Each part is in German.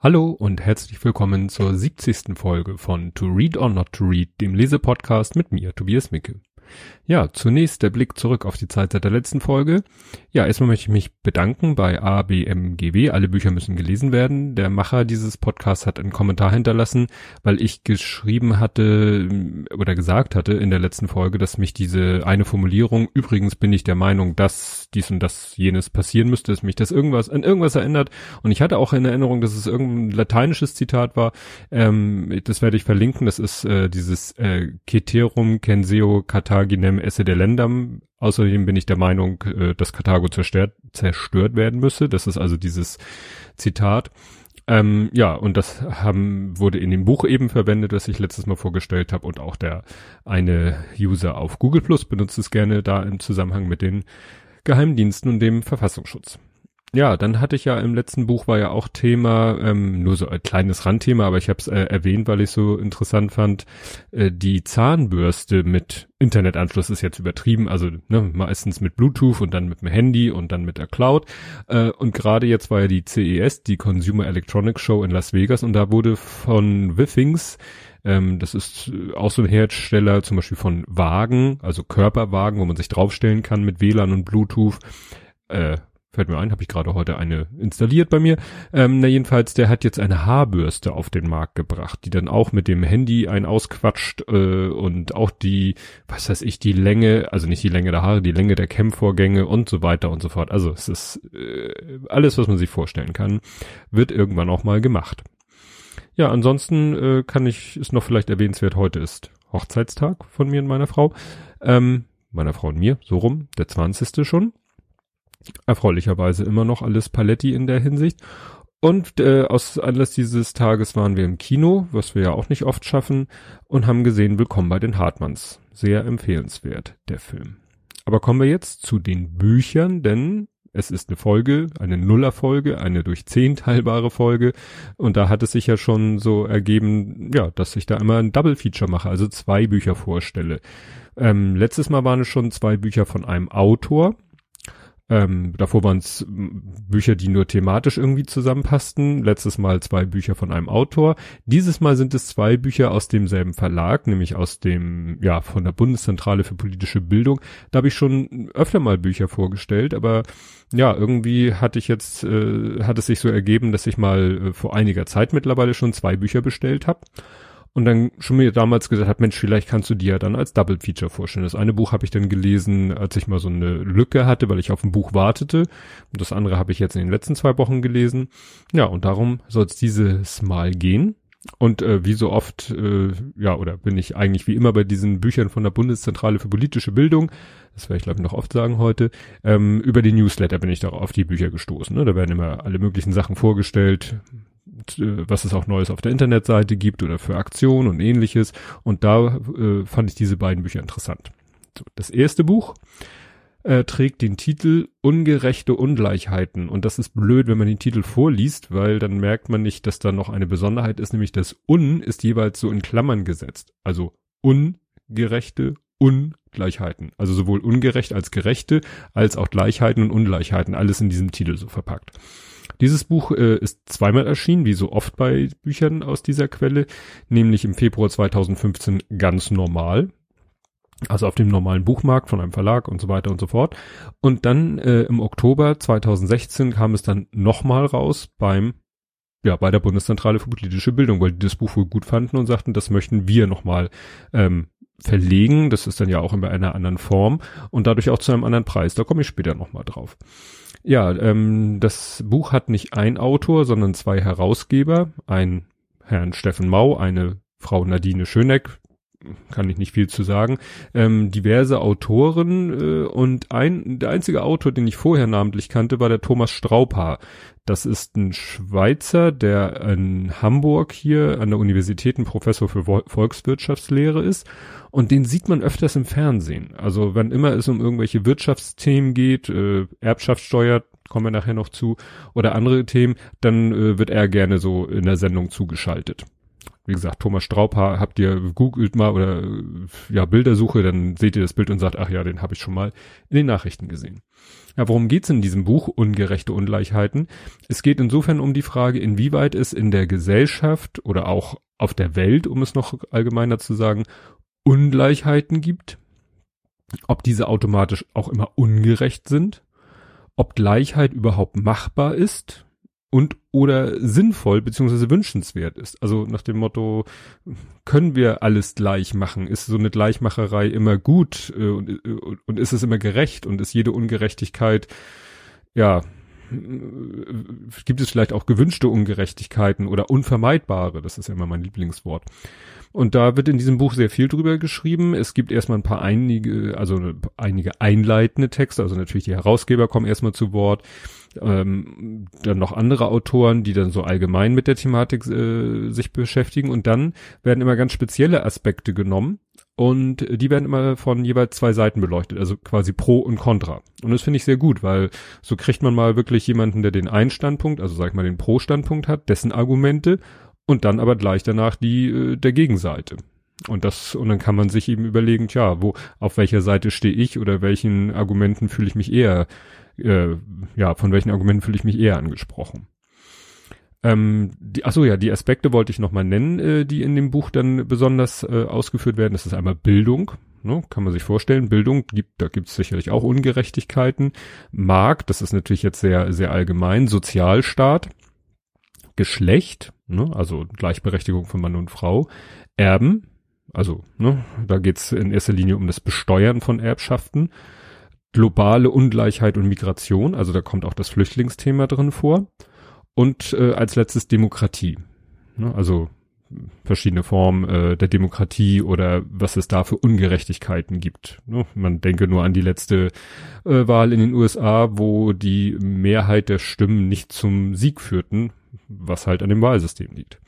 Hallo und herzlich willkommen zur 70. Folge von To Read or Not to Read, dem Lesepodcast mit mir, Tobias Micke. Ja, zunächst der Blick zurück auf die Zeit seit der letzten Folge. Ja, erstmal möchte ich mich bedanken bei ABMGW. Alle Bücher müssen gelesen werden. Der Macher dieses Podcasts hat einen Kommentar hinterlassen, weil ich geschrieben hatte oder gesagt hatte in der letzten Folge, dass mich diese eine Formulierung, übrigens bin ich der Meinung, dass dies und das jenes passieren müsste, dass mich das irgendwas an irgendwas erinnert. Und ich hatte auch in Erinnerung, dass es irgendein lateinisches Zitat war. Ähm, das werde ich verlinken. Das ist äh, dieses äh, Ceterum censeo Carthaginem esse delendam. Außerdem bin ich der Meinung, äh, dass Karthago zerstört, zerstört werden müsse. Das ist also dieses Zitat. Ähm, ja, und das haben, wurde in dem Buch eben verwendet, das ich letztes Mal vorgestellt habe und auch der eine User auf Google Plus benutzt es gerne da im Zusammenhang mit den Geheimdiensten und dem Verfassungsschutz ja, dann hatte ich ja im letzten Buch war ja auch Thema, ähm, nur so ein kleines Randthema, aber ich habe es äh, erwähnt, weil ich so interessant fand, äh, die Zahnbürste mit Internetanschluss ist jetzt übertrieben, also ne, meistens mit Bluetooth und dann mit dem Handy und dann mit der Cloud. Äh, und gerade jetzt war ja die CES, die Consumer Electronics Show in Las Vegas, und da wurde von Withings ähm, das ist auch so ein Hersteller zum Beispiel von Wagen, also Körperwagen, wo man sich draufstellen kann mit WLAN und Bluetooth. Äh, Fällt mir ein, habe ich gerade heute eine installiert bei mir. Ähm, na jedenfalls, der hat jetzt eine Haarbürste auf den Markt gebracht, die dann auch mit dem Handy ein ausquatscht äh, und auch die, was weiß ich, die Länge, also nicht die Länge der Haare, die Länge der Kämmvorgänge und so weiter und so fort. Also es ist äh, alles, was man sich vorstellen kann, wird irgendwann auch mal gemacht. Ja, ansonsten äh, kann ich, ist noch vielleicht erwähnenswert, heute ist Hochzeitstag von mir und meiner Frau. Ähm, meiner Frau und mir, so rum, der 20. schon erfreulicherweise immer noch alles Paletti in der Hinsicht. Und äh, aus Anlass dieses Tages waren wir im Kino, was wir ja auch nicht oft schaffen, und haben gesehen Willkommen bei den Hartmanns. Sehr empfehlenswert, der Film. Aber kommen wir jetzt zu den Büchern, denn es ist eine Folge, eine Nullerfolge, eine durch zehn teilbare Folge. Und da hat es sich ja schon so ergeben, ja, dass ich da immer ein Double Feature mache, also zwei Bücher vorstelle. Ähm, letztes Mal waren es schon zwei Bücher von einem Autor. Ähm, davor waren es Bücher, die nur thematisch irgendwie zusammenpassten. Letztes Mal zwei Bücher von einem Autor. Dieses Mal sind es zwei Bücher aus demselben Verlag, nämlich aus dem, ja, von der Bundeszentrale für politische Bildung. Da habe ich schon öfter mal Bücher vorgestellt, aber ja, irgendwie hatte ich jetzt, äh, hat es sich so ergeben, dass ich mal äh, vor einiger Zeit mittlerweile schon zwei Bücher bestellt habe und dann schon mir damals gesagt hat, Mensch, vielleicht kannst du dir ja dann als Double Feature vorstellen. Das eine Buch habe ich dann gelesen, als ich mal so eine Lücke hatte, weil ich auf ein Buch wartete. Und das andere habe ich jetzt in den letzten zwei Wochen gelesen. Ja, und darum soll es dieses Mal gehen. Und äh, wie so oft, äh, ja, oder bin ich eigentlich wie immer bei diesen Büchern von der Bundeszentrale für politische Bildung, das werde ich glaube ich noch oft sagen heute, ähm, über die Newsletter bin ich da auf die Bücher gestoßen. Ne? Da werden immer alle möglichen Sachen vorgestellt, was es auch Neues auf der Internetseite gibt oder für Aktionen und ähnliches. Und da äh, fand ich diese beiden Bücher interessant. So, das erste Buch äh, trägt den Titel Ungerechte Ungleichheiten. Und das ist blöd, wenn man den Titel vorliest, weil dann merkt man nicht, dass da noch eine Besonderheit ist, nämlich das Un ist jeweils so in Klammern gesetzt. Also ungerechte Ungleichheiten. Also sowohl ungerecht als gerechte, als auch Gleichheiten und Ungleichheiten. Alles in diesem Titel so verpackt. Dieses Buch äh, ist zweimal erschienen, wie so oft bei Büchern aus dieser Quelle, nämlich im Februar 2015 ganz normal. Also auf dem normalen Buchmarkt von einem Verlag und so weiter und so fort. Und dann äh, im Oktober 2016 kam es dann nochmal raus beim ja, bei der Bundeszentrale für politische Bildung, weil die das Buch wohl gut fanden und sagten, das möchten wir nochmal ähm, verlegen. Das ist dann ja auch in einer anderen Form und dadurch auch zu einem anderen Preis. Da komme ich später nochmal drauf. Ja, ähm, das Buch hat nicht ein Autor, sondern zwei Herausgeber. Ein Herrn Steffen Mau, eine Frau Nadine Schöneck, kann ich nicht viel zu sagen, ähm, diverse Autoren äh, und ein, der einzige Autor, den ich vorher namentlich kannte, war der Thomas Straubhaar. Das ist ein Schweizer, der in Hamburg hier an der Universität ein Professor für Volkswirtschaftslehre ist und den sieht man öfters im Fernsehen. Also wenn immer es um irgendwelche Wirtschaftsthemen geht, äh, Erbschaftssteuer, kommen wir nachher noch zu, oder andere Themen, dann äh, wird er gerne so in der Sendung zugeschaltet wie gesagt, Thomas Straubhaar, habt ihr googelt mal oder ja Bildersuche, dann seht ihr das Bild und sagt, ach ja, den habe ich schon mal in den Nachrichten gesehen. Ja, worum geht's in diesem Buch Ungerechte Ungleichheiten? Es geht insofern um die Frage, inwieweit es in der Gesellschaft oder auch auf der Welt, um es noch allgemeiner zu sagen, Ungleichheiten gibt, ob diese automatisch auch immer ungerecht sind, ob Gleichheit überhaupt machbar ist und oder sinnvoll beziehungsweise wünschenswert ist. Also nach dem Motto, können wir alles gleich machen? Ist so eine Gleichmacherei immer gut äh, und, äh, und ist es immer gerecht und ist jede Ungerechtigkeit, ja, gibt es vielleicht auch gewünschte Ungerechtigkeiten oder unvermeidbare, das ist ja immer mein Lieblingswort. Und da wird in diesem Buch sehr viel drüber geschrieben. Es gibt erstmal ein paar einige, also einige einleitende Texte, also natürlich die Herausgeber kommen erstmal zu Wort. Ähm, dann noch andere Autoren, die dann so allgemein mit der Thematik äh, sich beschäftigen. Und dann werden immer ganz spezielle Aspekte genommen. Und die werden immer von jeweils zwei Seiten beleuchtet, also quasi Pro und Contra. Und das finde ich sehr gut, weil so kriegt man mal wirklich jemanden, der den einen Standpunkt, also sag ich mal den Pro-Standpunkt hat, dessen Argumente und dann aber gleich danach die äh, der Gegenseite. Und das, und dann kann man sich eben überlegen, tja, wo, auf welcher Seite stehe ich oder welchen Argumenten fühle ich mich eher, äh, ja, von welchen Argumenten fühle ich mich eher angesprochen. Ähm, die, achso, ja, die Aspekte wollte ich nochmal nennen, äh, die in dem Buch dann besonders äh, ausgeführt werden. Das ist einmal Bildung, ne, kann man sich vorstellen. Bildung gibt, da gibt es sicherlich auch Ungerechtigkeiten. Markt, das ist natürlich jetzt sehr, sehr allgemein. Sozialstaat, Geschlecht, ne, also Gleichberechtigung von Mann und Frau, Erben, also ne, da geht's in erster Linie um das Besteuern von Erbschaften, globale Ungleichheit und Migration, also da kommt auch das Flüchtlingsthema drin vor, und äh, als letztes Demokratie, ne, also verschiedene Formen äh, der Demokratie oder was es da für Ungerechtigkeiten gibt. Ne? Man denke nur an die letzte äh, Wahl in den USA, wo die Mehrheit der Stimmen nicht zum Sieg führten, was halt an dem Wahlsystem liegt.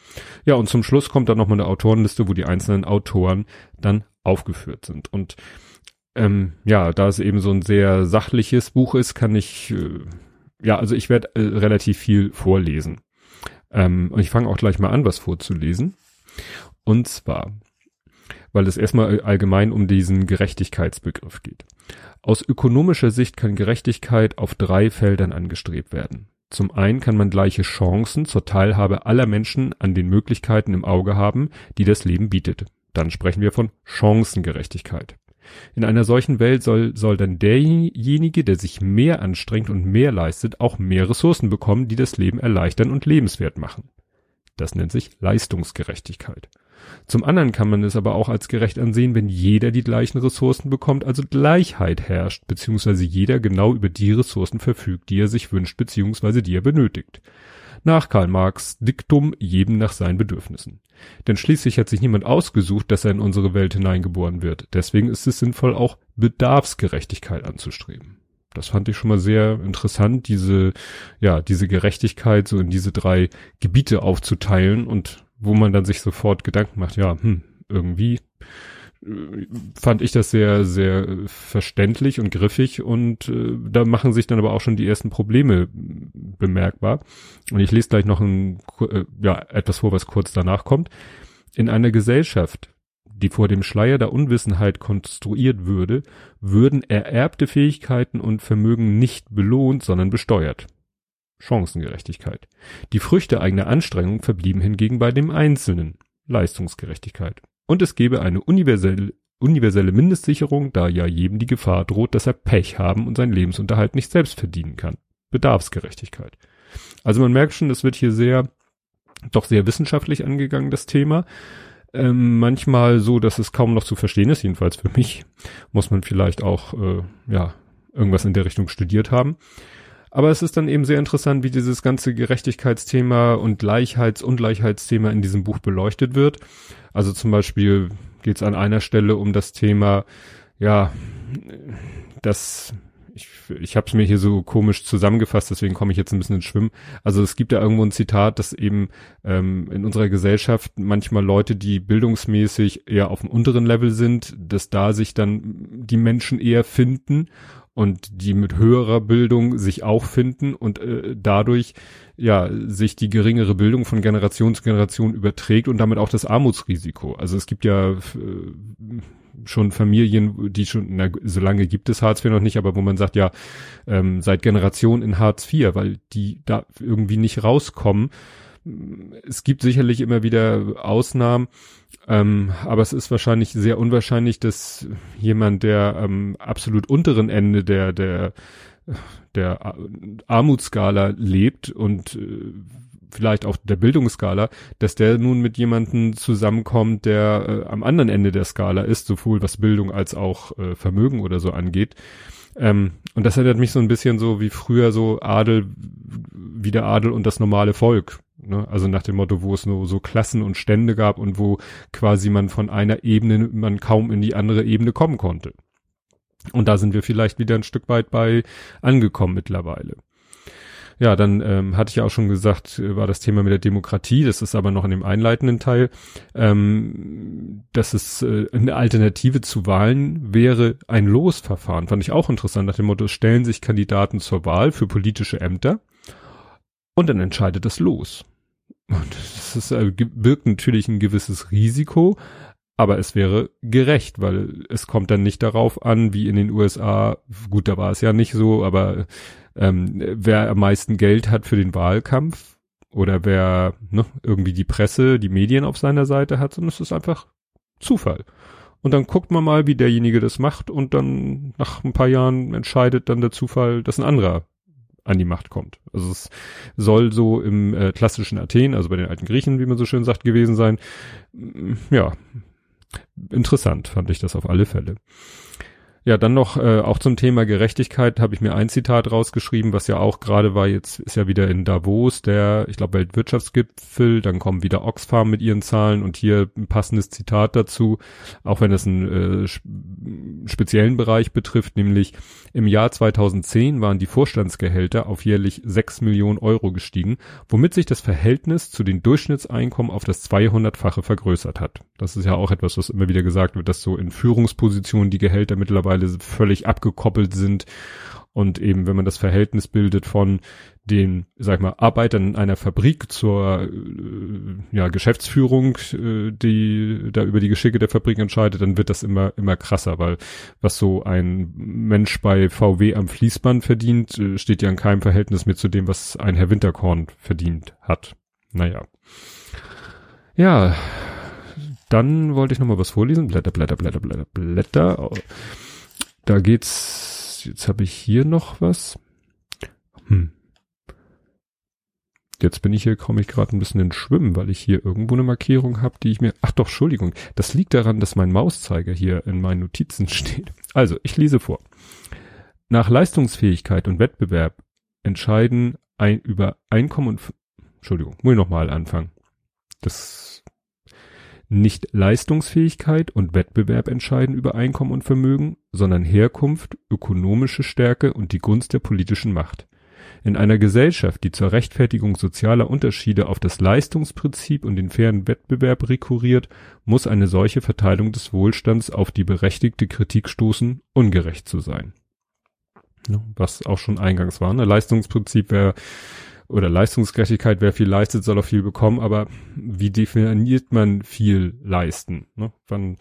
Ja, und zum Schluss kommt dann nochmal eine Autorenliste, wo die einzelnen Autoren dann aufgeführt sind. Und ähm, ja, da es eben so ein sehr sachliches Buch ist, kann ich, äh, ja, also ich werde äh, relativ viel vorlesen. Ähm, und ich fange auch gleich mal an, was vorzulesen. Und zwar, weil es erstmal allgemein um diesen Gerechtigkeitsbegriff geht. Aus ökonomischer Sicht kann Gerechtigkeit auf drei Feldern angestrebt werden. Zum einen kann man gleiche Chancen zur Teilhabe aller Menschen an den Möglichkeiten im Auge haben, die das Leben bietet. Dann sprechen wir von Chancengerechtigkeit. In einer solchen Welt soll, soll dann derjenige, der sich mehr anstrengt und mehr leistet, auch mehr Ressourcen bekommen, die das Leben erleichtern und lebenswert machen. Das nennt sich Leistungsgerechtigkeit. Zum anderen kann man es aber auch als gerecht ansehen, wenn jeder die gleichen Ressourcen bekommt, also Gleichheit herrscht, beziehungsweise jeder genau über die Ressourcen verfügt, die er sich wünscht, beziehungsweise die er benötigt. Nach Karl Marx Diktum jedem nach seinen Bedürfnissen. Denn schließlich hat sich niemand ausgesucht, dass er in unsere Welt hineingeboren wird. Deswegen ist es sinnvoll, auch Bedarfsgerechtigkeit anzustreben. Das fand ich schon mal sehr interessant, diese, ja, diese Gerechtigkeit so in diese drei Gebiete aufzuteilen und wo man dann sich sofort Gedanken macht, ja, hm, irgendwie fand ich das sehr, sehr verständlich und griffig und äh, da machen sich dann aber auch schon die ersten Probleme bemerkbar. Und ich lese gleich noch ein, äh, ja, etwas vor, was kurz danach kommt. In einer Gesellschaft, die vor dem Schleier der Unwissenheit konstruiert würde, würden ererbte Fähigkeiten und Vermögen nicht belohnt, sondern besteuert. Chancengerechtigkeit. Die Früchte eigener Anstrengung verblieben hingegen bei dem Einzelnen. Leistungsgerechtigkeit. Und es gäbe eine universelle, universelle Mindestsicherung, da ja jedem die Gefahr droht, dass er Pech haben und seinen Lebensunterhalt nicht selbst verdienen kann. Bedarfsgerechtigkeit. Also man merkt schon, es wird hier sehr, doch sehr wissenschaftlich angegangen, das Thema. Ähm, manchmal so, dass es kaum noch zu verstehen ist, jedenfalls für mich. Muss man vielleicht auch, äh, ja, irgendwas in der Richtung studiert haben. Aber es ist dann eben sehr interessant, wie dieses ganze Gerechtigkeitsthema und Gleichheits- Ungleichheitsthema in diesem Buch beleuchtet wird. Also zum Beispiel geht es an einer Stelle um das Thema, ja, das ich, ich habe es mir hier so komisch zusammengefasst, deswegen komme ich jetzt ein bisschen ins Schwimmen. Also es gibt ja irgendwo ein Zitat, dass eben ähm, in unserer Gesellschaft manchmal Leute, die bildungsmäßig eher auf dem unteren Level sind, dass da sich dann die Menschen eher finden und die mit höherer Bildung sich auch finden und äh, dadurch ja sich die geringere Bildung von Generation zu Generation überträgt und damit auch das Armutsrisiko. Also es gibt ja äh, schon Familien, die schon, na, so lange gibt es Hartz IV noch nicht, aber wo man sagt, ja, ähm, seit Generation in Hartz IV, weil die da irgendwie nicht rauskommen. Es gibt sicherlich immer wieder Ausnahmen, ähm, aber es ist wahrscheinlich sehr unwahrscheinlich, dass jemand, der am absolut unteren Ende der, der, der Armutsskala lebt und äh, vielleicht auch der Bildungsskala, dass der nun mit jemanden zusammenkommt, der äh, am anderen Ende der Skala ist, sowohl was Bildung als auch äh, Vermögen oder so angeht. Ähm, und das erinnert mich so ein bisschen so wie früher so Adel, wie der Adel und das normale Volk. Ne? Also nach dem Motto, wo es nur so Klassen und Stände gab und wo quasi man von einer Ebene, man kaum in die andere Ebene kommen konnte. Und da sind wir vielleicht wieder ein Stück weit bei angekommen mittlerweile. Ja, dann ähm, hatte ich ja auch schon gesagt, war das Thema mit der Demokratie, das ist aber noch in dem einleitenden Teil, ähm, dass es äh, eine Alternative zu Wahlen wäre ein Losverfahren. Fand ich auch interessant, nach dem Motto, stellen sich Kandidaten zur Wahl für politische Ämter und dann entscheidet das Los. Und das ist, äh, birgt natürlich ein gewisses Risiko, aber es wäre gerecht, weil es kommt dann nicht darauf an, wie in den USA, gut, da war es ja nicht so, aber ähm, wer am meisten Geld hat für den Wahlkampf oder wer ne, irgendwie die Presse, die Medien auf seiner Seite hat, sondern es ist einfach Zufall. Und dann guckt man mal, wie derjenige das macht und dann nach ein paar Jahren entscheidet dann der Zufall, dass ein anderer an die Macht kommt. Also es soll so im äh, klassischen Athen, also bei den alten Griechen, wie man so schön sagt, gewesen sein. Ja, interessant fand ich das auf alle Fälle. Ja, dann noch äh, auch zum Thema Gerechtigkeit habe ich mir ein Zitat rausgeschrieben, was ja auch gerade war, jetzt ist ja wieder in Davos der, ich glaube, Weltwirtschaftsgipfel, dann kommen wieder Oxfam mit ihren Zahlen und hier ein passendes Zitat dazu, auch wenn es einen äh, speziellen Bereich betrifft, nämlich im Jahr 2010 waren die Vorstandsgehälter auf jährlich 6 Millionen Euro gestiegen, womit sich das Verhältnis zu den Durchschnittseinkommen auf das 200-fache vergrößert hat. Das ist ja auch etwas, was immer wieder gesagt wird, dass so in Führungspositionen die Gehälter mittlerweile völlig abgekoppelt sind und eben, wenn man das Verhältnis bildet von den, sag mal, Arbeitern in einer Fabrik zur äh, ja, Geschäftsführung, äh, die da über die Geschicke der Fabrik entscheidet, dann wird das immer, immer krasser, weil was so ein Mensch bei VW am Fließband verdient, äh, steht ja in keinem Verhältnis mehr zu dem, was ein Herr Winterkorn verdient hat. Naja. Ja, dann wollte ich noch mal was vorlesen. Blätter, Blätter, Blätter, Blätter, Blätter. Da geht's jetzt habe ich hier noch was. Hm. Jetzt bin ich hier, komme ich gerade ein bisschen ins Schwimmen, weil ich hier irgendwo eine Markierung habe, die ich mir. Ach doch, Entschuldigung. Das liegt daran, dass mein Mauszeiger hier in meinen Notizen steht. Also, ich lese vor. Nach Leistungsfähigkeit und Wettbewerb entscheiden ein über Einkommen und Entschuldigung, muss ich nochmal anfangen. Das nicht Leistungsfähigkeit und Wettbewerb entscheiden über Einkommen und Vermögen, sondern Herkunft, ökonomische Stärke und die Gunst der politischen Macht. In einer Gesellschaft, die zur Rechtfertigung sozialer Unterschiede auf das Leistungsprinzip und den fairen Wettbewerb rekurriert, muss eine solche Verteilung des Wohlstands auf die berechtigte Kritik stoßen, ungerecht zu sein. Was auch schon eingangs war. Ne? Leistungsprinzip wäre oder Leistungsgerechtigkeit, wer viel leistet, soll auch viel bekommen, aber wie definiert man viel leisten? Ne? Wann,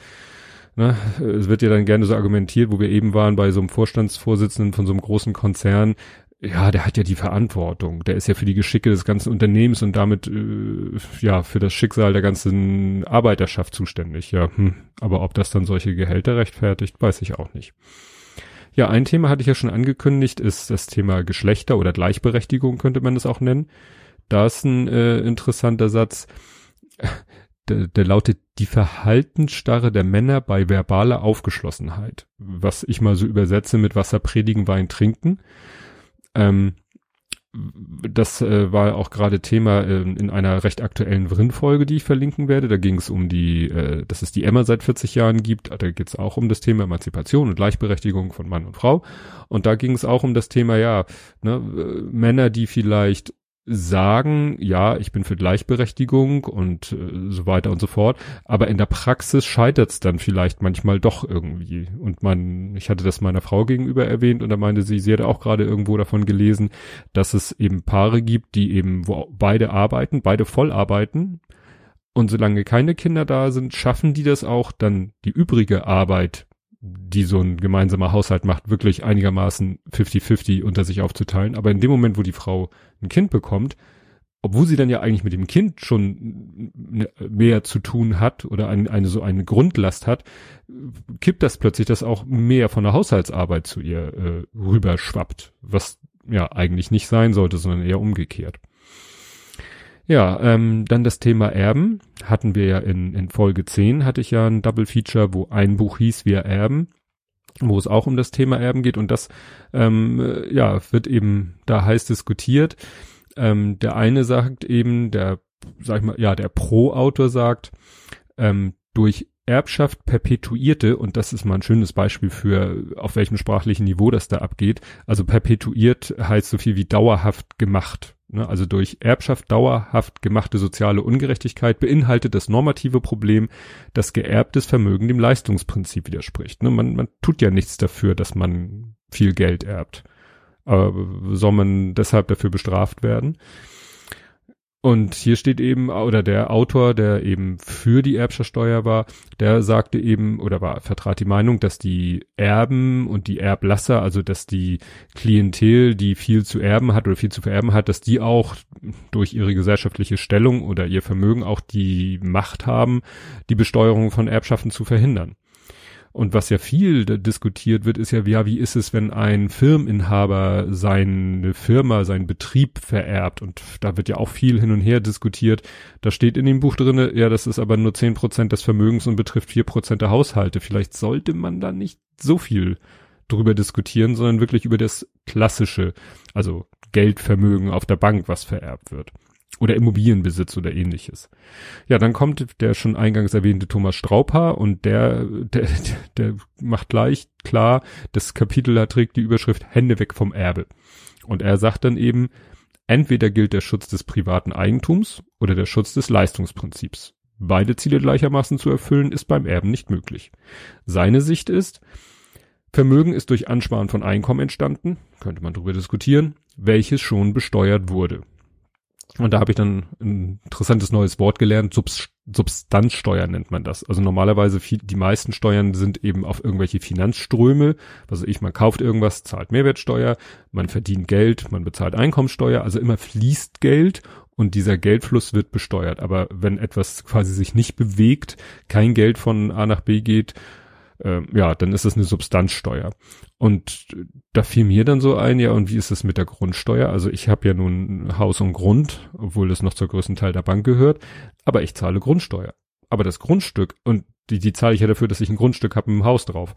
ne? Es wird ja dann gerne so argumentiert, wo wir eben waren bei so einem Vorstandsvorsitzenden von so einem großen Konzern, ja, der hat ja die Verantwortung, der ist ja für die Geschicke des ganzen Unternehmens und damit äh, ja für das Schicksal der ganzen Arbeiterschaft zuständig. Ja, hm. aber ob das dann solche Gehälter rechtfertigt, weiß ich auch nicht. Ja, ein Thema hatte ich ja schon angekündigt, ist das Thema Geschlechter oder Gleichberechtigung könnte man das auch nennen. Da ist ein äh, interessanter Satz, der, der lautet die Verhaltensstarre der Männer bei verbaler Aufgeschlossenheit, was ich mal so übersetze mit Wasser predigen, Wein trinken. Ähm, das äh, war auch gerade Thema äh, in einer recht aktuellen Vrin-Folge, die ich verlinken werde. Da ging es um die, äh, dass es die Emma seit 40 Jahren gibt. Da geht es auch um das Thema Emanzipation und Gleichberechtigung von Mann und Frau. Und da ging es auch um das Thema, ja, ne, äh, Männer, die vielleicht sagen, ja, ich bin für Gleichberechtigung und äh, so weiter und so fort, aber in der Praxis scheitert es dann vielleicht manchmal doch irgendwie. Und man, ich hatte das meiner Frau gegenüber erwähnt und da meinte sie, sie hätte auch gerade irgendwo davon gelesen, dass es eben Paare gibt, die eben, wo beide arbeiten, beide voll arbeiten. Und solange keine Kinder da sind, schaffen die das auch, dann die übrige Arbeit die so ein gemeinsamer Haushalt macht, wirklich einigermaßen 50-50 unter sich aufzuteilen. Aber in dem Moment, wo die Frau ein Kind bekommt, obwohl sie dann ja eigentlich mit dem Kind schon mehr zu tun hat oder ein, eine so eine Grundlast hat, kippt das plötzlich, dass auch mehr von der Haushaltsarbeit zu ihr äh, rüberschwappt, was ja eigentlich nicht sein sollte, sondern eher umgekehrt. Ja, ähm, dann das Thema Erben hatten wir ja in, in Folge 10, hatte ich ja ein Double Feature, wo ein Buch hieß Wir erben, wo es auch um das Thema Erben geht und das ähm, äh, ja wird eben da heiß diskutiert. Ähm, der eine sagt eben, der sag ich mal, ja, der Pro-Autor sagt, ähm, durch Erbschaft perpetuierte, und das ist mal ein schönes Beispiel für, auf welchem sprachlichen Niveau das da abgeht. Also perpetuiert heißt so viel wie dauerhaft gemacht. Ne, also durch Erbschaft dauerhaft gemachte soziale Ungerechtigkeit beinhaltet das normative Problem, dass geerbtes Vermögen dem Leistungsprinzip widerspricht. Ne, man, man tut ja nichts dafür, dass man viel Geld erbt. Aber soll man deshalb dafür bestraft werden? Und hier steht eben, oder der Autor, der eben für die Erbschaftssteuer war, der sagte eben, oder war, vertrat die Meinung, dass die Erben und die Erblasser, also dass die Klientel, die viel zu erben hat oder viel zu vererben hat, dass die auch durch ihre gesellschaftliche Stellung oder ihr Vermögen auch die Macht haben, die Besteuerung von Erbschaften zu verhindern. Und was ja viel diskutiert wird, ist ja, ja, wie ist es, wenn ein Firmeninhaber seine Firma, seinen Betrieb vererbt? Und da wird ja auch viel hin und her diskutiert. Da steht in dem Buch drinne, ja, das ist aber nur zehn Prozent des Vermögens und betrifft vier Prozent der Haushalte. Vielleicht sollte man da nicht so viel drüber diskutieren, sondern wirklich über das klassische, also Geldvermögen auf der Bank, was vererbt wird oder Immobilienbesitz oder ähnliches. Ja, dann kommt der schon eingangs erwähnte Thomas Strauper und der, der, der macht gleich klar, das Kapitel da trägt die Überschrift Hände weg vom Erbe. Und er sagt dann eben, entweder gilt der Schutz des privaten Eigentums oder der Schutz des Leistungsprinzips. Beide Ziele gleichermaßen zu erfüllen ist beim Erben nicht möglich. Seine Sicht ist, Vermögen ist durch Ansparen von Einkommen entstanden, könnte man darüber diskutieren, welches schon besteuert wurde. Und da habe ich dann ein interessantes neues Wort gelernt. Subs Substanzsteuer nennt man das. Also normalerweise viel, die meisten Steuern sind eben auf irgendwelche Finanzströme. Also ich, man kauft irgendwas, zahlt Mehrwertsteuer, man verdient Geld, man bezahlt Einkommensteuer. Also immer fließt Geld und dieser Geldfluss wird besteuert. Aber wenn etwas quasi sich nicht bewegt, kein Geld von A nach B geht, äh, ja, dann ist es eine Substanzsteuer. Und da fiel mir dann so ein, ja, und wie ist es mit der Grundsteuer? Also ich habe ja nun Haus und Grund, obwohl das noch zur größten Teil der Bank gehört, aber ich zahle Grundsteuer. Aber das Grundstück, und die, die zahle ich ja dafür, dass ich ein Grundstück habe mit dem Haus drauf.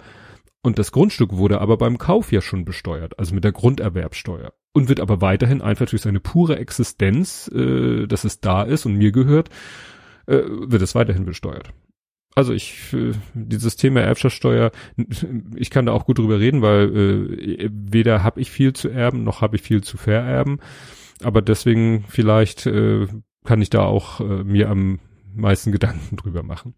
Und das Grundstück wurde aber beim Kauf ja schon besteuert, also mit der Grunderwerbsteuer. Und wird aber weiterhin einfach durch seine pure Existenz, äh, dass es da ist und mir gehört, äh, wird es weiterhin besteuert also ich, äh, dieses Thema Erbschaftssteuer, ich kann da auch gut drüber reden, weil äh, weder habe ich viel zu erben, noch habe ich viel zu vererben. Aber deswegen vielleicht äh, kann ich da auch äh, mir am meisten Gedanken drüber machen.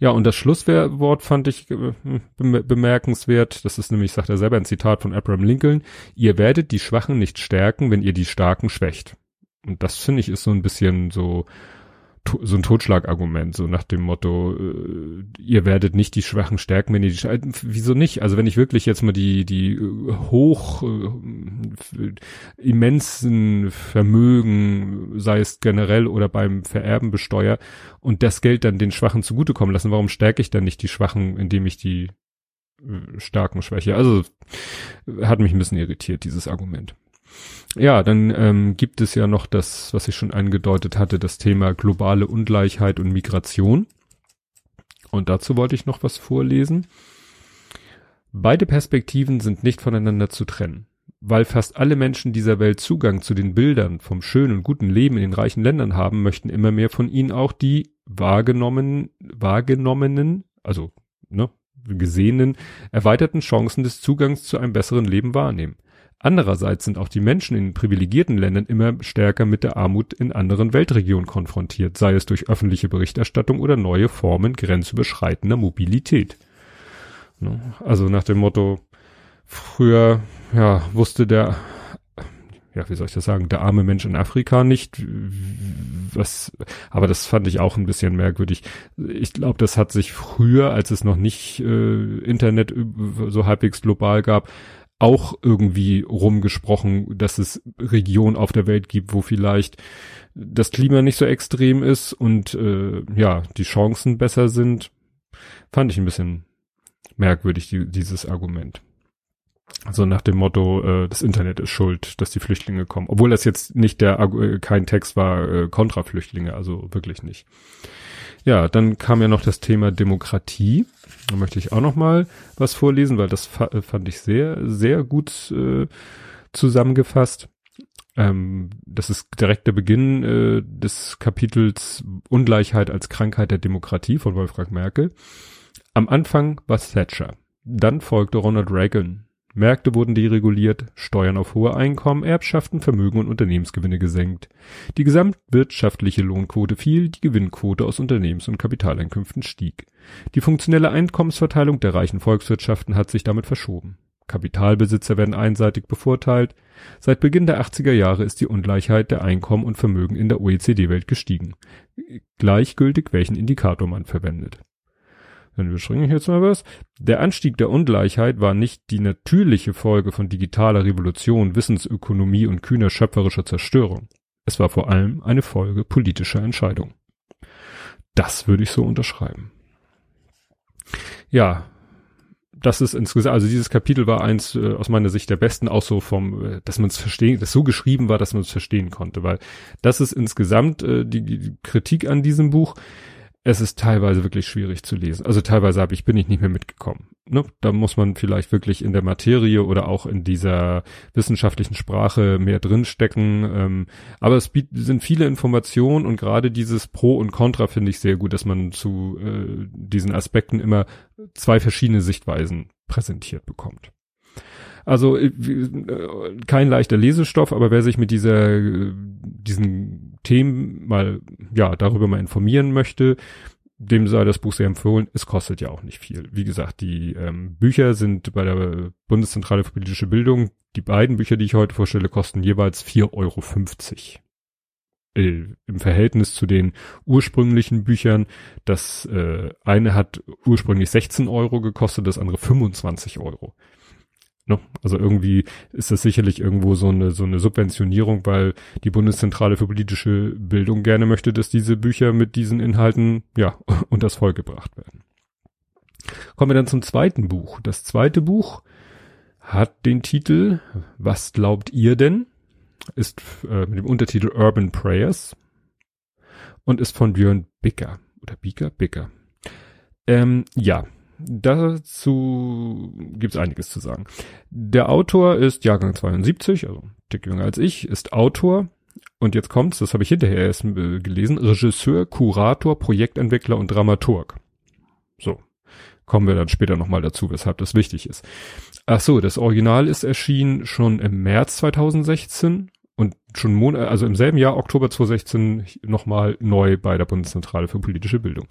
Ja, und das Schlusswort fand ich äh, bemerkenswert. Das ist nämlich, sagt er selber, ein Zitat von Abraham Lincoln. Ihr werdet die Schwachen nicht stärken, wenn ihr die Starken schwächt. Und das finde ich ist so ein bisschen so so ein Totschlagargument, so nach dem Motto, äh, ihr werdet nicht die Schwachen stärken, wenn ihr die Schwachen, wieso nicht? Also wenn ich wirklich jetzt mal die, die äh, hoch äh, immensen Vermögen, sei es generell oder beim Vererben besteuere und das Geld dann den Schwachen zugutekommen lassen, warum stärke ich dann nicht die Schwachen, indem ich die äh, starken schwäche? Also hat mich ein bisschen irritiert, dieses Argument. Ja, dann ähm, gibt es ja noch das, was ich schon angedeutet hatte, das Thema globale Ungleichheit und Migration. Und dazu wollte ich noch was vorlesen. Beide Perspektiven sind nicht voneinander zu trennen. Weil fast alle Menschen dieser Welt Zugang zu den Bildern vom schönen und guten Leben in den reichen Ländern haben, möchten immer mehr von ihnen auch die wahrgenommenen, wahrgenommenen, also ne, gesehenen, erweiterten Chancen des Zugangs zu einem besseren Leben wahrnehmen. Andererseits sind auch die Menschen in privilegierten Ländern immer stärker mit der Armut in anderen Weltregionen konfrontiert, sei es durch öffentliche Berichterstattung oder neue Formen grenzüberschreitender Mobilität. Ne? Also nach dem Motto, früher, ja, wusste der ja, wie soll ich das sagen, der arme Mensch in Afrika nicht, was, aber das fand ich auch ein bisschen merkwürdig. Ich glaube, das hat sich früher, als es noch nicht äh, Internet so halbwegs global gab, auch irgendwie rumgesprochen, dass es Regionen auf der Welt gibt, wo vielleicht das Klima nicht so extrem ist und äh, ja, die Chancen besser sind. Fand ich ein bisschen merkwürdig, die, dieses Argument. So nach dem Motto, äh, das Internet ist schuld, dass die Flüchtlinge kommen. Obwohl das jetzt nicht der, äh, kein Text war äh, kontra Flüchtlinge, also wirklich nicht. Ja, dann kam ja noch das Thema Demokratie. Da möchte ich auch noch mal was vorlesen, weil das fa fand ich sehr, sehr gut äh, zusammengefasst. Ähm, das ist direkt der Beginn äh, des Kapitels Ungleichheit als Krankheit der Demokratie von Wolfgang Merkel. Am Anfang war Thatcher. Dann folgte Ronald Reagan. Märkte wurden dereguliert, Steuern auf hohe Einkommen, Erbschaften, Vermögen und Unternehmensgewinne gesenkt. Die gesamtwirtschaftliche Lohnquote fiel, die Gewinnquote aus Unternehmens- und Kapitaleinkünften stieg. Die funktionelle Einkommensverteilung der reichen Volkswirtschaften hat sich damit verschoben. Kapitalbesitzer werden einseitig bevorteilt. Seit Beginn der 80er Jahre ist die Ungleichheit der Einkommen und Vermögen in der OECD-Welt gestiegen. Gleichgültig welchen Indikator man verwendet. Dann überspringe ich jetzt mal was. Der Anstieg der Ungleichheit war nicht die natürliche Folge von digitaler Revolution, Wissensökonomie und kühner schöpferischer Zerstörung. Es war vor allem eine Folge politischer Entscheidungen. Das würde ich so unterschreiben. Ja, das ist insgesamt, also dieses Kapitel war eins äh, aus meiner Sicht der besten, auch so vom, äh, dass man es verstehen, das so geschrieben war, dass man es verstehen konnte, weil das ist insgesamt äh, die, die Kritik an diesem Buch es ist teilweise wirklich schwierig zu lesen. Also teilweise habe ich, bin ich nicht mehr mitgekommen. Ne? Da muss man vielleicht wirklich in der Materie oder auch in dieser wissenschaftlichen Sprache mehr drinstecken. Ähm, aber es sind viele Informationen und gerade dieses Pro und Contra finde ich sehr gut, dass man zu äh, diesen Aspekten immer zwei verschiedene Sichtweisen präsentiert bekommt. Also äh, kein leichter Lesestoff, aber wer sich mit dieser diesen Themen mal ja darüber mal informieren möchte, dem sei das Buch sehr empfohlen. Es kostet ja auch nicht viel. Wie gesagt, die ähm, Bücher sind bei der Bundeszentrale für politische Bildung, die beiden Bücher, die ich heute vorstelle, kosten jeweils 4,50 Euro. Äh, Im Verhältnis zu den ursprünglichen Büchern, das äh, eine hat ursprünglich 16 Euro gekostet, das andere 25 Euro. Ne? Also irgendwie ist das sicherlich irgendwo so eine, so eine Subventionierung, weil die Bundeszentrale für politische Bildung gerne möchte, dass diese Bücher mit diesen Inhalten, ja, unters Volk gebracht werden. Kommen wir dann zum zweiten Buch. Das zweite Buch hat den Titel Was glaubt ihr denn? Ist äh, mit dem Untertitel Urban Prayers und ist von Björn Bicker. Oder Bicker? Bicker. Ähm, ja, dazu gibt's einiges zu sagen. Der Autor ist Jahrgang 72, also dick jünger als ich, ist Autor. Und jetzt kommt's, das habe ich hinterher erst äh, gelesen, Regisseur, Kurator, Projektentwickler und Dramaturg. So. Kommen wir dann später nochmal dazu, weshalb das wichtig ist. Ach so, das Original ist erschienen schon im März 2016 und schon Monat, also im selben Jahr, Oktober 2016, nochmal neu bei der Bundeszentrale für politische Bildung.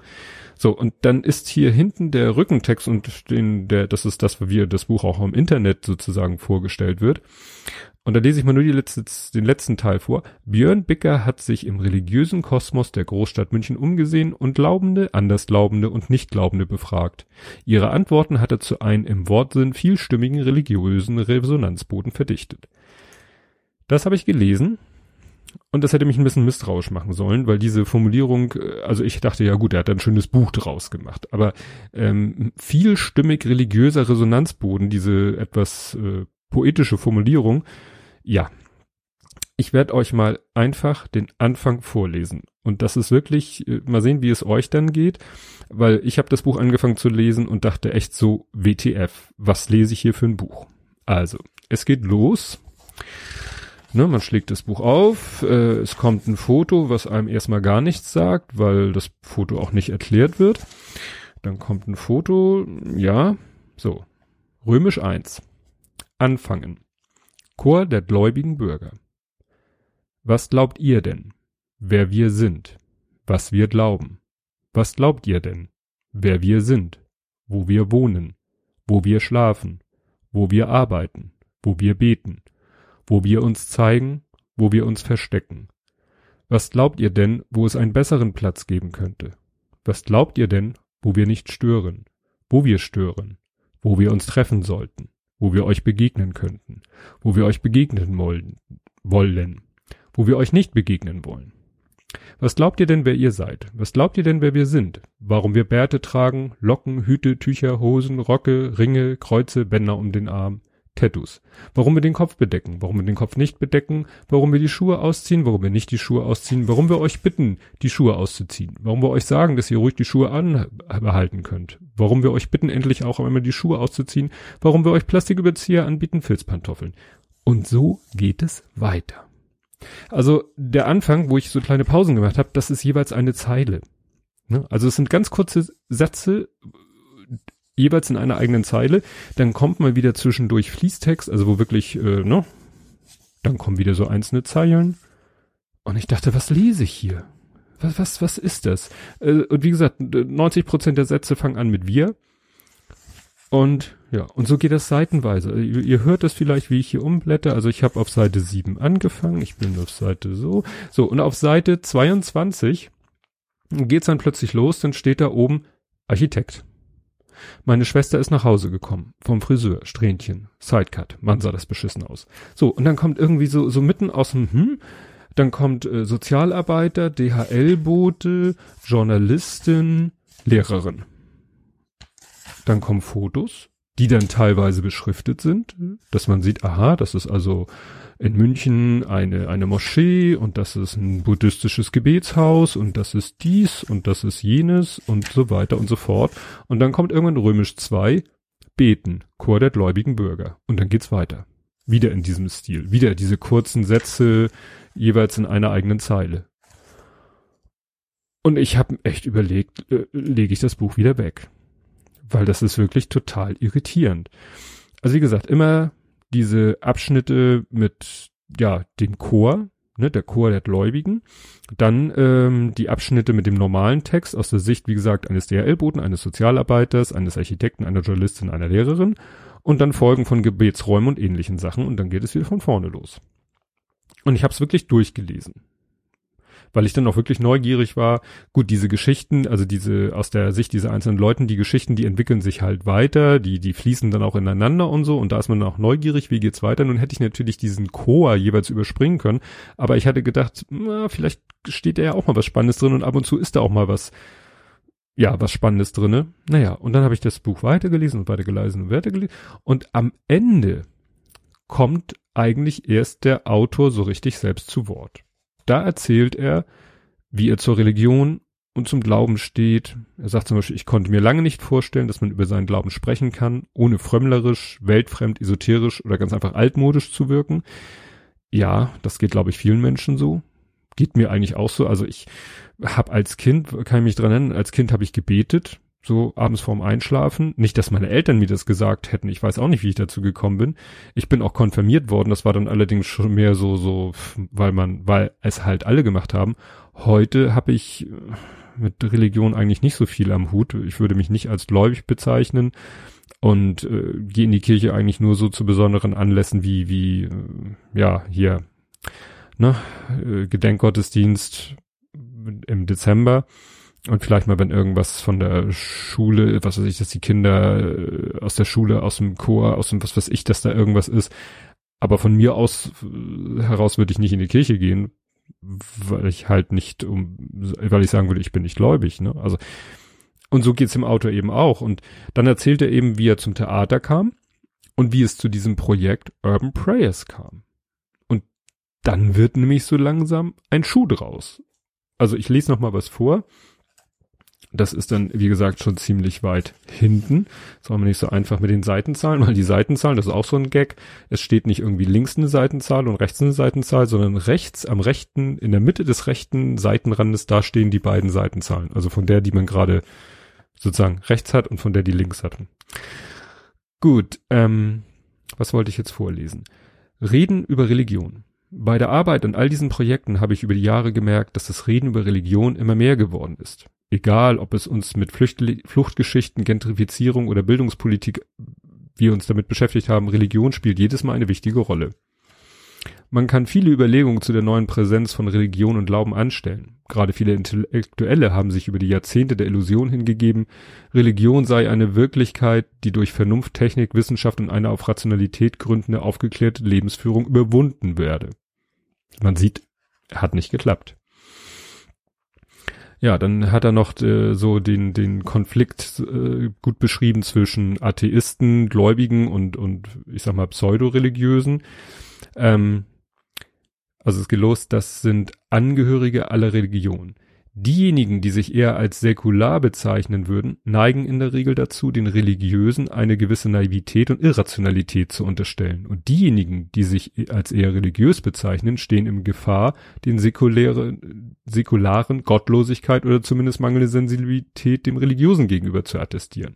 So, und dann ist hier hinten der Rückentext und den, der, das ist das, wie das Buch auch im Internet sozusagen vorgestellt wird. Und da lese ich mal nur letzte, den letzten Teil vor. Björn Bicker hat sich im religiösen Kosmos der Großstadt München umgesehen und Glaubende, Andersglaubende und Nichtglaubende befragt. Ihre Antworten hat er zu einem im Wortsinn vielstimmigen religiösen Resonanzboden verdichtet. Das habe ich gelesen und das hätte mich ein bisschen misstrauisch machen sollen, weil diese Formulierung, äh, also ich dachte, ja gut, er hat ein schönes Buch draus gemacht. Aber ähm, vielstimmig religiöser Resonanzboden, diese etwas äh, poetische Formulierung, ja. Ich werde euch mal einfach den Anfang vorlesen. Und das ist wirklich, äh, mal sehen, wie es euch dann geht, weil ich habe das Buch angefangen zu lesen und dachte echt so, WTF, was lese ich hier für ein Buch? Also, es geht los. Ne, man schlägt das Buch auf, äh, es kommt ein Foto, was einem erstmal gar nichts sagt, weil das Foto auch nicht erklärt wird. Dann kommt ein Foto, ja, so. Römisch 1. Anfangen. Chor der gläubigen Bürger. Was glaubt ihr denn, wer wir sind, was wir glauben? Was glaubt ihr denn, wer wir sind, wo wir wohnen, wo wir schlafen, wo wir arbeiten, wo wir beten, wo wir uns zeigen, wo wir uns verstecken? Was glaubt ihr denn, wo es einen besseren Platz geben könnte? Was glaubt ihr denn, wo wir nicht stören, wo wir stören, wo wir uns treffen sollten, wo wir euch begegnen könnten, wo wir euch begegnen wollen, wollen, wo wir euch nicht begegnen wollen? Was glaubt ihr denn, wer ihr seid? Was glaubt ihr denn, wer wir sind? Warum wir Bärte tragen, Locken, Hüte, Tücher, Hosen, Rocke, Ringe, Kreuze, Bänder um den Arm, Tattoos. Warum wir den Kopf bedecken, warum wir den Kopf nicht bedecken, warum wir die Schuhe ausziehen, warum wir nicht die Schuhe ausziehen, warum wir euch bitten, die Schuhe auszuziehen, warum wir euch sagen, dass ihr ruhig die Schuhe anbehalten könnt, warum wir euch bitten, endlich auch einmal die Schuhe auszuziehen, warum wir euch Plastiküberzieher anbieten, Filzpantoffeln. Und so geht es weiter. Also der Anfang, wo ich so kleine Pausen gemacht habe, das ist jeweils eine Zeile. Ne? Also es sind ganz kurze Sätze, jeweils in einer eigenen Zeile. Dann kommt mal wieder zwischendurch Fließtext, also wo wirklich, äh, ne? Dann kommen wieder so einzelne Zeilen. Und ich dachte, was lese ich hier? Was, was, was ist das? Äh, und wie gesagt, 90 Prozent der Sätze fangen an mit wir. Und ja, und so geht das seitenweise. Ihr, ihr hört das vielleicht, wie ich hier umblätter. Also ich habe auf Seite 7 angefangen. Ich bin auf Seite so. So, und auf Seite 22 geht's dann plötzlich los. Dann steht da oben Architekt. Meine Schwester ist nach Hause gekommen. Vom Friseur, Strähnchen, Sidecut. Mann sah das beschissen aus. So, und dann kommt irgendwie so, so mitten aus dem, hm, dann kommt äh, Sozialarbeiter, DHL-Bote, Journalistin, Lehrerin. Dann kommen Fotos, die dann teilweise beschriftet sind, dass man sieht, aha, das ist also in München eine, eine Moschee und das ist ein buddhistisches Gebetshaus und das ist dies und das ist jenes und so weiter und so fort. Und dann kommt irgendwann römisch 2, beten, Chor der gläubigen Bürger. Und dann geht's weiter. Wieder in diesem Stil. Wieder diese kurzen Sätze, jeweils in einer eigenen Zeile. Und ich habe echt überlegt, äh, lege ich das Buch wieder weg. Weil das ist wirklich total irritierend. Also wie gesagt, immer diese Abschnitte mit ja dem Chor, ne, der Chor der Gläubigen, dann ähm, die Abschnitte mit dem normalen Text aus der Sicht, wie gesagt, eines DRL-Boten, eines Sozialarbeiters, eines Architekten, einer Journalistin, einer Lehrerin. Und dann Folgen von Gebetsräumen und ähnlichen Sachen. Und dann geht es wieder von vorne los. Und ich habe es wirklich durchgelesen weil ich dann auch wirklich neugierig war. Gut, diese Geschichten, also diese aus der Sicht dieser einzelnen Leuten, die Geschichten, die entwickeln sich halt weiter, die die fließen dann auch ineinander und so und da ist man auch neugierig, wie geht's weiter. Nun hätte ich natürlich diesen Chor jeweils überspringen können, aber ich hatte gedacht, na, vielleicht steht da ja auch mal was Spannendes drin und ab und zu ist da auch mal was ja, was Spannendes drinne. Naja, und dann habe ich das Buch weitergelesen und weitergelesen und weitergelesen. Und am Ende kommt eigentlich erst der Autor so richtig selbst zu Wort. Da erzählt er, wie er zur Religion und zum Glauben steht. Er sagt zum Beispiel, ich konnte mir lange nicht vorstellen, dass man über seinen Glauben sprechen kann, ohne frömmlerisch, weltfremd, esoterisch oder ganz einfach altmodisch zu wirken. Ja, das geht, glaube ich, vielen Menschen so. Geht mir eigentlich auch so. Also ich habe als Kind, kann ich mich dran nennen, als Kind habe ich gebetet, so abends vorm Einschlafen. Nicht, dass meine Eltern mir das gesagt hätten. Ich weiß auch nicht, wie ich dazu gekommen bin. Ich bin auch konfirmiert worden. Das war dann allerdings schon mehr so, so, weil man, weil es halt alle gemacht haben. Heute habe ich äh, mit Religion eigentlich nicht so viel am Hut. Ich würde mich nicht als gläubig bezeichnen und äh, gehe in die Kirche eigentlich nur so zu besonderen Anlässen wie, wie, äh, ja, hier, ne, äh, Gedenkgottesdienst im Dezember und vielleicht mal, wenn irgendwas von der Schule, was weiß ich, dass die Kinder äh, aus der Schule, aus dem Chor, aus dem was weiß ich, dass da irgendwas ist. Aber von mir aus äh, heraus würde ich nicht in die Kirche gehen, weil ich halt nicht um, weil ich sagen würde, ich bin nicht gläubig, ne? Also, und so geht's dem Autor eben auch. Und dann erzählt er eben, wie er zum Theater kam und wie es zu diesem Projekt Urban Prayers kam. Und dann wird nämlich so langsam ein Schuh draus. Also ich lese noch mal was vor. Das ist dann, wie gesagt, schon ziemlich weit hinten. Das war mir nicht so einfach mit den Seitenzahlen, weil die Seitenzahlen, das ist auch so ein Gag. Es steht nicht irgendwie links eine Seitenzahl und rechts eine Seitenzahl, sondern rechts am rechten, in der Mitte des rechten Seitenrandes, da stehen die beiden Seitenzahlen. Also von der, die man gerade sozusagen rechts hat und von der, die links hatten. Gut, ähm, was wollte ich jetzt vorlesen? Reden über Religion. Bei der Arbeit an all diesen Projekten habe ich über die Jahre gemerkt, dass das Reden über Religion immer mehr geworden ist. Egal, ob es uns mit Flüchtli Fluchtgeschichten, Gentrifizierung oder Bildungspolitik wir uns damit beschäftigt haben, Religion spielt jedes Mal eine wichtige Rolle. Man kann viele Überlegungen zu der neuen Präsenz von Religion und Glauben anstellen. Gerade viele Intellektuelle haben sich über die Jahrzehnte der Illusion hingegeben, Religion sei eine Wirklichkeit, die durch Vernunft, Technik, Wissenschaft und eine auf Rationalität gründende aufgeklärte Lebensführung überwunden werde. Man sieht, hat nicht geklappt. Ja, dann hat er noch äh, so den, den Konflikt äh, gut beschrieben zwischen Atheisten, Gläubigen und, und ich sag mal Pseudoreligiösen. Ähm, also es geht los, das sind Angehörige aller Religionen. Diejenigen, die sich eher als säkular bezeichnen würden, neigen in der Regel dazu, den Religiösen eine gewisse Naivität und Irrationalität zu unterstellen. Und diejenigen, die sich als eher religiös bezeichnen, stehen im Gefahr, den säkulären, säkularen Gottlosigkeit oder zumindest mangelnde Sensibilität dem Religiösen gegenüber zu attestieren.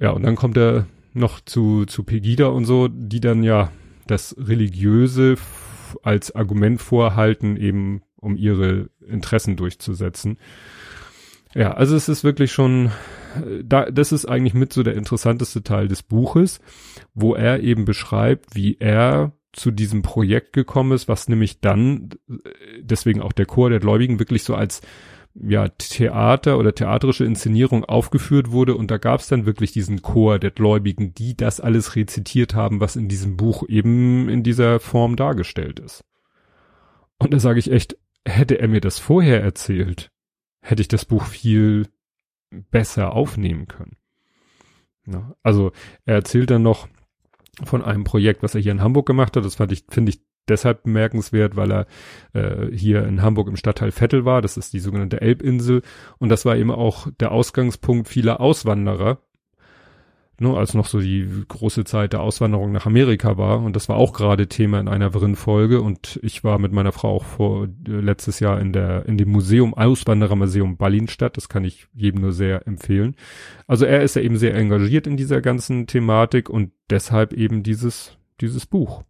Ja, und dann kommt er noch zu, zu Pegida und so, die dann ja das Religiöse als Argument vorhalten, eben um ihre Interessen durchzusetzen. Ja, also es ist wirklich schon, da, das ist eigentlich mit so der interessanteste Teil des Buches, wo er eben beschreibt, wie er zu diesem Projekt gekommen ist, was nämlich dann, deswegen auch der Chor der Gläubigen wirklich so als ja, Theater oder theatrische Inszenierung aufgeführt wurde und da gab es dann wirklich diesen Chor der Gläubigen, die das alles rezitiert haben, was in diesem Buch eben in dieser Form dargestellt ist. Und da sage ich echt, hätte er mir das vorher erzählt, hätte ich das Buch viel besser aufnehmen können. Ja, also er erzählt dann noch von einem Projekt, was er hier in Hamburg gemacht hat. Das fand ich, finde ich deshalb bemerkenswert, weil er äh, hier in Hamburg im Stadtteil Vettel war. Das ist die sogenannte Elbinsel. Und das war eben auch der Ausgangspunkt vieler Auswanderer, ne, als noch so die große Zeit der Auswanderung nach Amerika war. Und das war auch gerade Thema in einer Wirren-Folge. Und ich war mit meiner Frau auch vor äh, letztes Jahr in der in dem Museum Auswanderermuseum Ballinstadt. Das kann ich jedem nur sehr empfehlen. Also er ist ja eben sehr engagiert in dieser ganzen Thematik und deshalb eben dieses dieses Buch.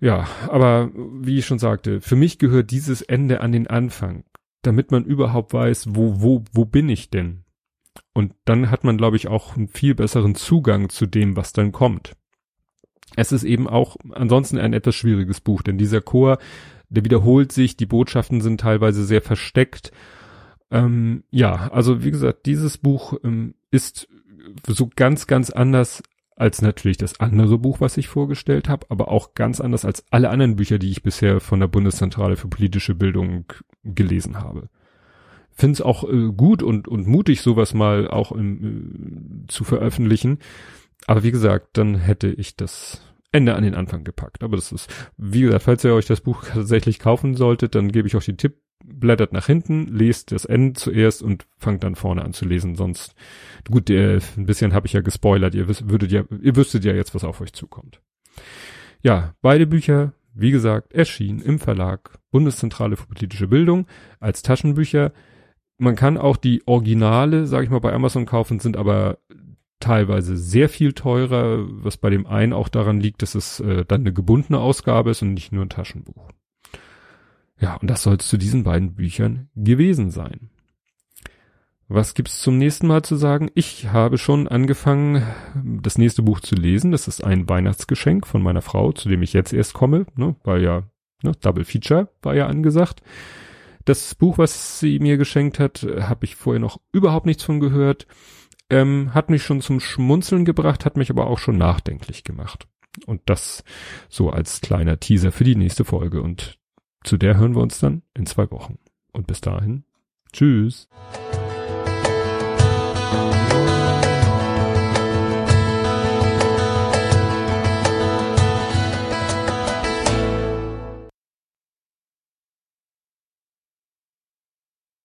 Ja, aber wie ich schon sagte, für mich gehört dieses Ende an den Anfang, damit man überhaupt weiß, wo, wo, wo bin ich denn? Und dann hat man, glaube ich, auch einen viel besseren Zugang zu dem, was dann kommt. Es ist eben auch ansonsten ein etwas schwieriges Buch, denn dieser Chor, der wiederholt sich, die Botschaften sind teilweise sehr versteckt. Ähm, ja, also wie gesagt, dieses Buch ähm, ist so ganz, ganz anders als natürlich das andere Buch, was ich vorgestellt habe, aber auch ganz anders als alle anderen Bücher, die ich bisher von der Bundeszentrale für politische Bildung gelesen habe. Finde es auch äh, gut und, und mutig, sowas mal auch im, äh, zu veröffentlichen. Aber wie gesagt, dann hätte ich das Ende an den Anfang gepackt. Aber das ist, wie gesagt, falls ihr euch das Buch tatsächlich kaufen solltet, dann gebe ich euch den Tipp, blättert nach hinten, lest das Ende zuerst und fangt dann vorne an zu lesen. Sonst, gut, äh, ein bisschen habe ich ja gespoilert. Ihr wisst, würdet ja, ihr wüsstet ja jetzt, was auf euch zukommt. Ja, beide Bücher, wie gesagt, erschienen im Verlag Bundeszentrale für politische Bildung als Taschenbücher. Man kann auch die Originale, sage ich mal, bei Amazon kaufen, sind aber teilweise sehr viel teurer, was bei dem einen auch daran liegt, dass es äh, dann eine gebundene Ausgabe ist und nicht nur ein Taschenbuch. Ja, und das soll es zu diesen beiden Büchern gewesen sein. Was gibt's zum nächsten Mal zu sagen? Ich habe schon angefangen, das nächste Buch zu lesen. Das ist ein Weihnachtsgeschenk von meiner Frau, zu dem ich jetzt erst komme, ne, weil ja, ne, Double Feature war ja angesagt. Das Buch, was sie mir geschenkt hat, habe ich vorher noch überhaupt nichts von gehört. Ähm, hat mich schon zum Schmunzeln gebracht, hat mich aber auch schon nachdenklich gemacht. Und das so als kleiner Teaser für die nächste Folge. Und zu der hören wir uns dann in zwei Wochen. Und bis dahin, tschüss.